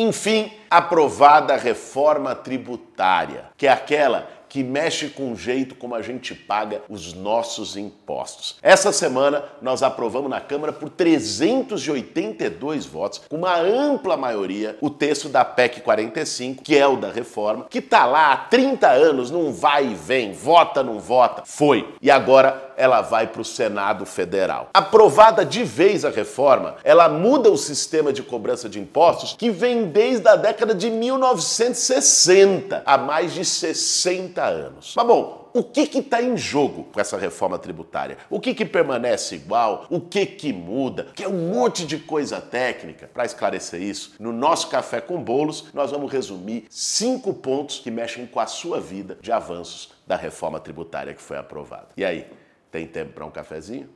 Enfim, aprovada a reforma tributária, que é aquela que mexe com o jeito como a gente paga os nossos impostos. Essa semana nós aprovamos na Câmara por 382 votos, com uma ampla maioria, o texto da PEC 45, que é o da reforma, que está lá há 30 anos, não vai e vem, vota, não vota. Foi. E agora ela vai para o Senado Federal. Aprovada de vez a reforma, ela muda o sistema de cobrança de impostos que vem desde a década de 1960, há mais de 60 anos. Mas bom, o que está em jogo com essa reforma tributária? O que, que permanece igual? O que, que muda? Que é um monte de coisa técnica. Para esclarecer isso, no nosso Café com Bolos, nós vamos resumir cinco pontos que mexem com a sua vida de avanços da reforma tributária que foi aprovada. E aí, tem tempo para um cafezinho?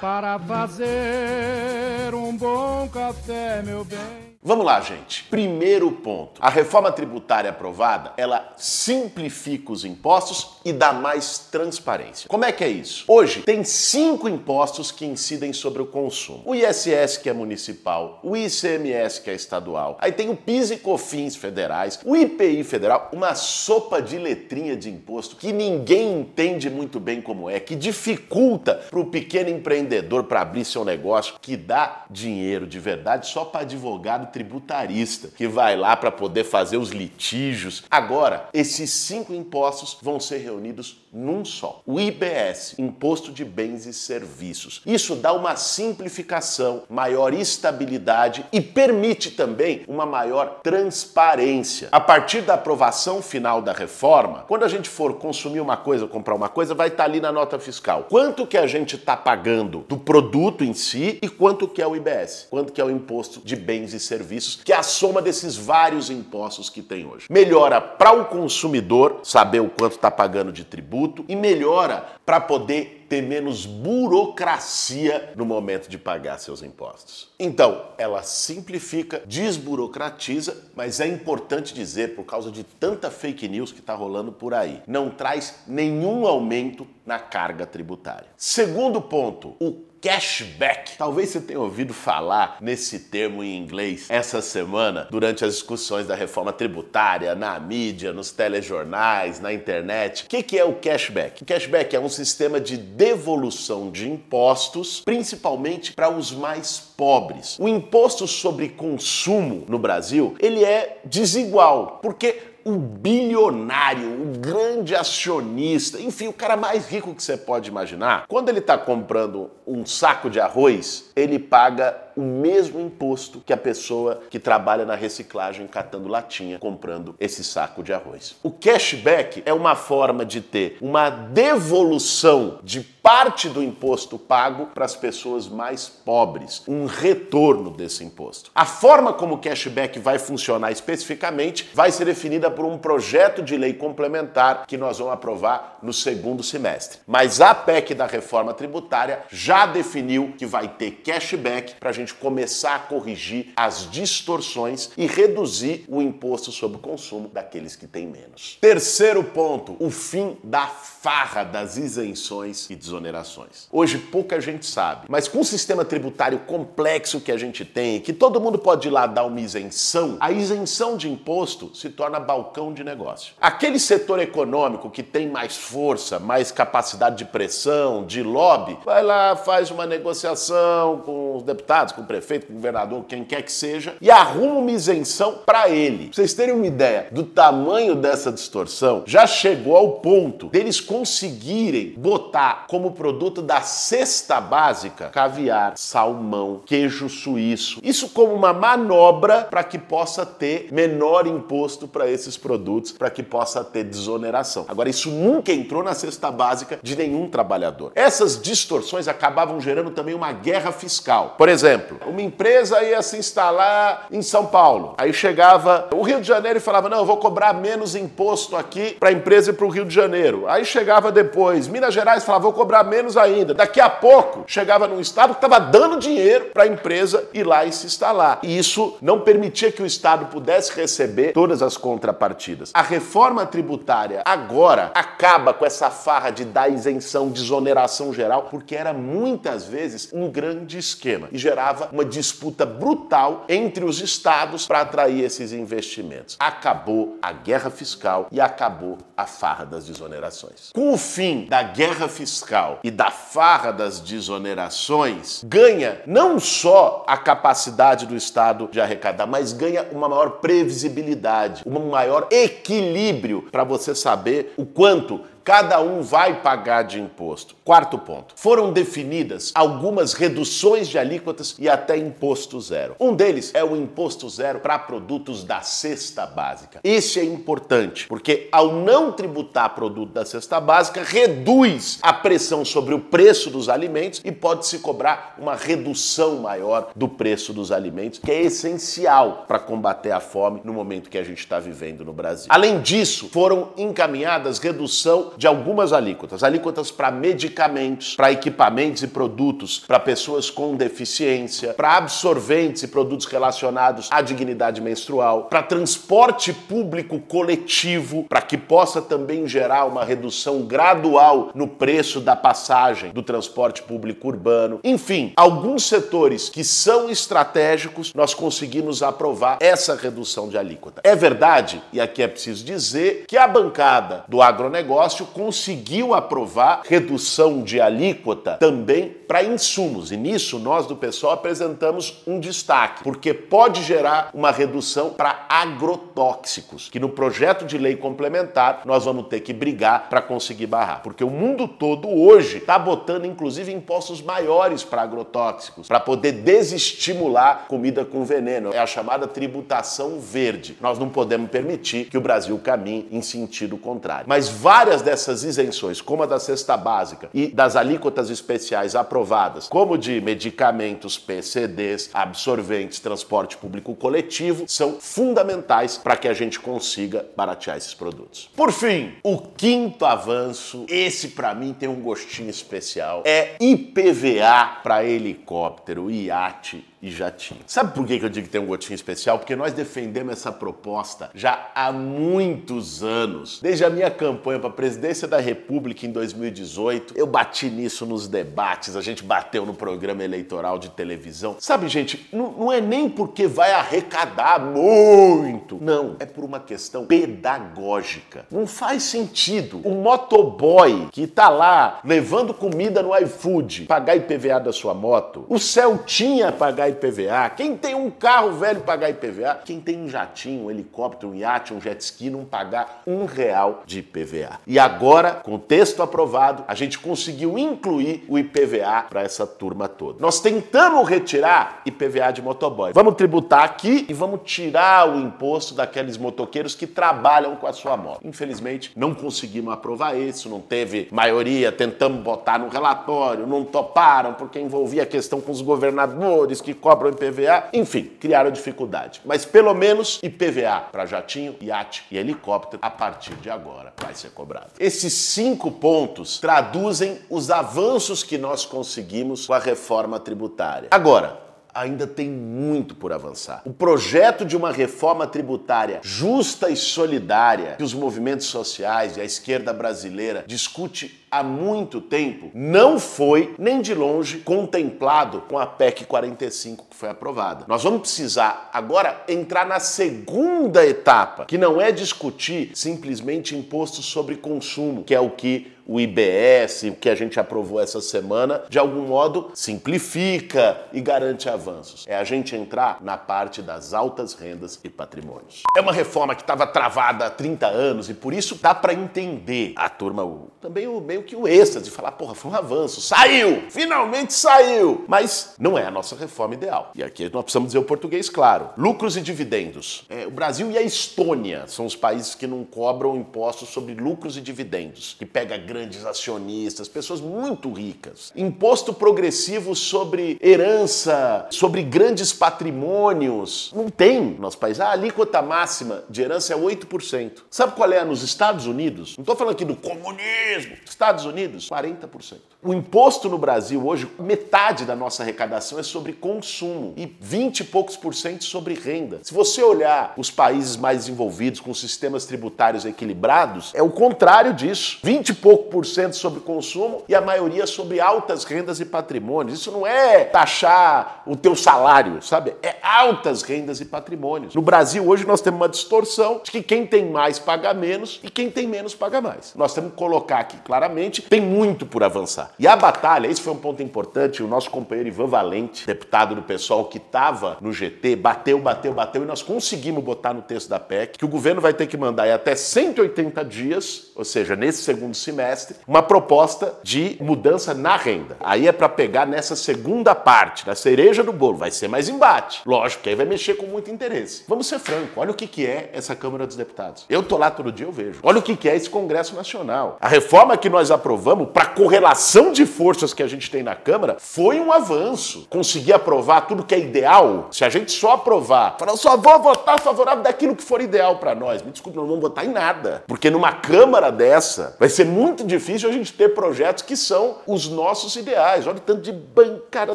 Para fazer um bom café, meu bem. Vamos lá, gente. Primeiro ponto. A reforma tributária aprovada, ela simplifica os impostos e dá mais transparência. Como é que é isso? Hoje tem cinco impostos que incidem sobre o consumo. O ISS, que é municipal, o ICMS, que é estadual, aí tem o PIS e COFINS federais, o IPI federal, uma sopa de letrinha de imposto que ninguém entende muito bem como é, que dificulta para o pequeno empreendedor para abrir seu negócio, que dá dinheiro de verdade só para advogado tributarista, que vai lá para poder fazer os litígios. Agora, esses cinco impostos vão ser reunidos num só. O IBS, Imposto de Bens e Serviços. Isso dá uma simplificação, maior estabilidade e permite também uma maior transparência. A partir da aprovação final da reforma, quando a gente for consumir uma coisa, comprar uma coisa, vai estar ali na nota fiscal. Quanto que a gente está pagando do produto em si e quanto que é o IBS, quanto que é o Imposto de Bens e Serviços serviços, que é a soma desses vários impostos que tem hoje. Melhora para o consumidor saber o quanto está pagando de tributo e melhora para poder ter menos burocracia no momento de pagar seus impostos. Então, ela simplifica, desburocratiza, mas é importante dizer, por causa de tanta fake news que está rolando por aí, não traz nenhum aumento na carga tributária. Segundo ponto, o cashback. Talvez você tenha ouvido falar nesse termo em inglês essa semana durante as discussões da reforma tributária, na mídia, nos telejornais, na internet. O que, é o cashback? O cashback é um sistema de devolução de impostos, principalmente para os mais pobres. O imposto sobre consumo no Brasil, ele é desigual, porque o bilionário, o grande acionista, enfim, o cara mais rico que você pode imaginar, quando ele está comprando um saco de arroz, ele paga o mesmo imposto que a pessoa que trabalha na reciclagem catando latinha comprando esse saco de arroz. O cashback é uma forma de ter uma devolução de parte do imposto pago para as pessoas mais pobres, um retorno desse imposto. A forma como o cashback vai funcionar especificamente vai ser definida por um projeto de lei complementar que nós vamos aprovar no segundo semestre. Mas a PEC da reforma tributária já definiu que vai ter cashback para a gente começar a corrigir as distorções e reduzir o imposto sobre o consumo daqueles que têm menos. Terceiro ponto, o fim da farra das isenções e desonerações. Hoje pouca gente sabe, mas com o sistema tributário complexo que a gente tem, que todo mundo pode ir lá dar uma isenção, a isenção de imposto se torna balcão de negócio. Aquele setor econômico que tem mais força, mais capacidade de pressão, de lobby, vai lá, faz uma negociação com os deputados, com o prefeito, com o governador, quem quer que seja, e arruma uma isenção para ele. Pra vocês terem uma ideia do tamanho dessa distorção, já chegou ao ponto deles conseguirem botar como produto da cesta básica caviar, salmão, queijo suíço. Isso como uma manobra para que possa ter menor imposto para esses produtos, para que possa ter desoneração. Agora, isso nunca entrou na cesta básica de nenhum trabalhador. Essas distorções acabavam gerando também uma guerra fiscal. Por exemplo, uma empresa ia se instalar em São Paulo. Aí chegava o Rio de Janeiro e falava: não, eu vou cobrar menos imposto aqui para a empresa e para o Rio de Janeiro. Aí chegava chegava depois. Minas Gerais falava, vou cobrar menos ainda. Daqui a pouco, chegava num estado que estava dando dinheiro para a empresa ir lá e se instalar. E isso não permitia que o estado pudesse receber todas as contrapartidas. A reforma tributária agora acaba com essa farra de dar isenção, desoneração geral, porque era muitas vezes um grande esquema e gerava uma disputa brutal entre os estados para atrair esses investimentos. Acabou a guerra fiscal e acabou a farra das desonerações. Com o fim da guerra fiscal e da farra das desonerações, ganha não só a capacidade do Estado de arrecadar, mas ganha uma maior previsibilidade, um maior equilíbrio para você saber o quanto cada um vai pagar de imposto. Quarto ponto. Foram definidas algumas reduções de alíquotas e até imposto zero. Um deles é o imposto zero para produtos da cesta básica. Esse é importante, porque ao não tributar produto da cesta básica, reduz a pressão sobre o preço dos alimentos e pode se cobrar uma redução maior do preço dos alimentos, que é essencial para combater a fome no momento que a gente está vivendo no Brasil. Além disso, foram encaminhadas redução de algumas alíquotas, alíquotas para medicamentos, para equipamentos e produtos, para pessoas com deficiência, para absorventes e produtos relacionados à dignidade menstrual, para transporte público coletivo, para que possa também gerar uma redução gradual no preço da passagem do transporte público urbano. Enfim, alguns setores que são estratégicos, nós conseguimos aprovar essa redução de alíquota. É verdade, e aqui é preciso dizer, que a bancada do agronegócio conseguiu aprovar redução de alíquota também para insumos. E nisso nós do pessoal apresentamos um destaque, porque pode gerar uma redução para agrotóxicos, que no projeto de lei complementar nós vamos ter que brigar para conseguir barrar, porque o mundo todo hoje está botando inclusive impostos maiores para agrotóxicos, para poder desestimular comida com veneno. É a chamada tributação verde. Nós não podemos permitir que o Brasil caminhe em sentido contrário. Mas várias dessas isenções, como a da cesta básica e das alíquotas especiais aprovadas, como de medicamentos, PCDs, absorventes, transporte público coletivo, são fundamentais para que a gente consiga baratear esses produtos. Por fim, o quinto avanço, esse para mim tem um gostinho especial, é IPVA para helicóptero, iate e jatinho. Sabe por que eu digo que tem um gotinho especial? Porque nós defendemos essa proposta já há muitos anos. Desde a minha campanha para a presidência da República em 2018, eu bati nisso nos debates, a gente bateu no programa eleitoral de televisão. Sabe, gente, não, é nem porque vai arrecadar muito. Não, é por uma questão pedagógica. Não faz sentido o motoboy que tá lá levando comida no iFood pagar IPVA da sua moto, o Celtinha pagar IPVA, quem tem um carro velho pagar IPVA, quem tem um jatinho, um helicóptero, um iate, um jet ski não pagar um real de IPVA. E agora, com o texto aprovado, a gente conseguiu incluir o IPVA para essa turma toda. Nós tentamos retirar IPVA de motoboy. Vamos tributar aqui e vamos tirar o imposto daqueles motoqueiros que trabalham com a sua moto. Infelizmente, não conseguimos aprovar isso, não teve maioria, tentamos botar no relatório, não toparam porque envolvia a questão com os governadores que cobram IPVA, enfim, criaram dificuldade. Mas pelo menos IPVA para jatinho, iate e helicóptero a partir de agora vai ser cobrado. Esses cinco pontos traduzem os avanços que nós conseguimos com a reforma tributária. Agora, ainda tem muito por avançar. O projeto de uma reforma tributária justa e solidária que os movimentos sociais e a esquerda brasileira discute há muito tempo não foi nem de longe contemplado com a PEC 45 que foi aprovada. Nós vamos precisar agora entrar na segunda etapa, que não é discutir simplesmente imposto sobre consumo, que é o que o IBS, o que a gente aprovou essa semana, de algum modo simplifica e garante avanços. É a gente entrar na parte das altas rendas e patrimônios. É uma reforma que estava travada há 30 anos e por isso dá para entender a turma, o, também o meio que o êxtase, falar, porra, foi um avanço, saiu, finalmente saiu. Mas não é a nossa reforma ideal. E aqui nós precisamos dizer o português claro. Lucros e dividendos. É, o Brasil e a Estônia são os países que não cobram impostos sobre lucros e dividendos, que pega grandes acionistas, pessoas muito ricas. Imposto progressivo sobre herança, sobre grandes patrimônios. Não tem no nosso país. A alíquota máxima de herança é 8%. Sabe qual é nos Estados Unidos? Não estou falando aqui do comunismo. Estados Unidos, 40%. O imposto no Brasil hoje, metade da nossa arrecadação é sobre consumo e 20 e poucos por cento sobre renda. Se você olhar os países mais desenvolvidos com sistemas tributários equilibrados, é o contrário disso. 20 e pouco pouco por cento sobre consumo e a maioria sobre altas rendas e patrimônios. Isso não é taxar o teu salário, sabe? É altas rendas e patrimônios. No Brasil, hoje, nós temos uma distorção de que quem tem mais paga menos e quem tem menos paga mais. Nós temos que colocar aqui claramente, tem muito por avançar. E a batalha, esse foi um ponto importante, o nosso companheiro Ivan Valente, deputado do pessoal que estava no GT, bateu, bateu, bateu e nós conseguimos botar no texto da PEC que o governo vai ter que mandar em até 180 dias, ou seja, nesse segundo semestre, uma proposta de mudança na renda. Aí é para pegar nessa segunda parte, na cereja do bolo, vai ser mais embate. Lógico que aí vai mexer com muito interesse. Vamos ser franco, olha o que, que é essa Câmara dos Deputados. Eu tô lá todo dia, eu vejo. Olha o que, que é esse Congresso Nacional. A reforma que nós aprovamos para correlação de forças que a gente tem na Câmara foi um avanço. Conseguir aprovar tudo que é ideal, se a gente só aprovar, falar, eu só vou votar favorável daquilo que for ideal para nós. Me desculpe, não vamos votar em nada. Porque numa Câmara dessa, vai ser muito difícil a gente ter projetos que são os nossos ideais. Olha o tanto de bancada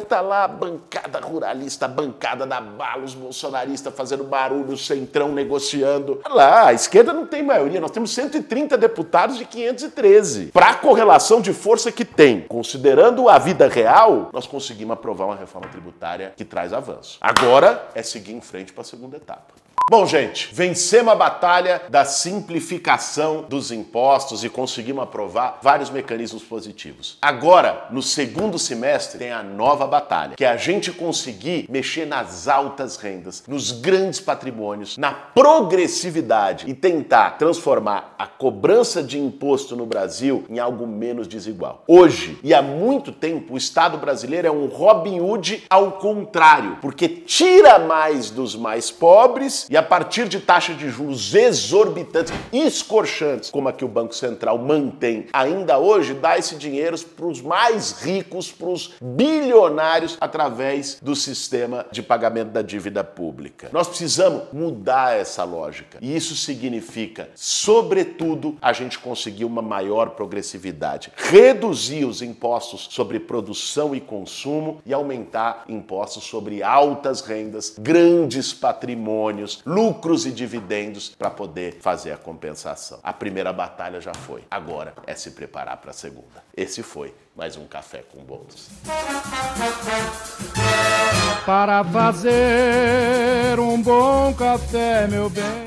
tá lá, bancada ruralista, bancada da bala, os bolsonaristas fazendo barulho, centrão negociando. Olha lá, a esquerda não tem maioria, nós temos 130 deputados de 513. Para a correlação de força que tem, considerando a vida real, nós conseguimos aprovar uma reforma tributária que traz avanço. Agora é seguir em frente para a segunda etapa. Bom, gente, vencemos a batalha da simplificação dos impostos e conseguimos aprovar vários mecanismos positivos. Agora, no segundo semestre, tem a nova batalha, que é a gente conseguir mexer nas altas rendas, nos grandes patrimônios, na progressividade e tentar transformar a cobrança de imposto no Brasil em algo menos desigual. Hoje, e há muito tempo, o Estado brasileiro é um Robin Hood ao contrário, porque tira mais dos mais pobres e a partir de taxa de juros exorbitantes, escorchantes, como a que o Banco Central mantém ainda hoje, dá esse dinheiro para os mais ricos, para os bilionários, através do sistema de pagamento da dívida pública. Nós precisamos mudar essa lógica. E isso significa, sobretudo, a gente conseguir uma maior progressividade, reduzir os impostos sobre produção e consumo e aumentar impostos sobre altas rendas, grandes patrimônios, lucros e dividendos para poder fazer a compensação. A primeira batalha já foi. Agora é se preparar para a segunda. Esse foi mais um café com bolos. Para fazer um bom café, meu bem.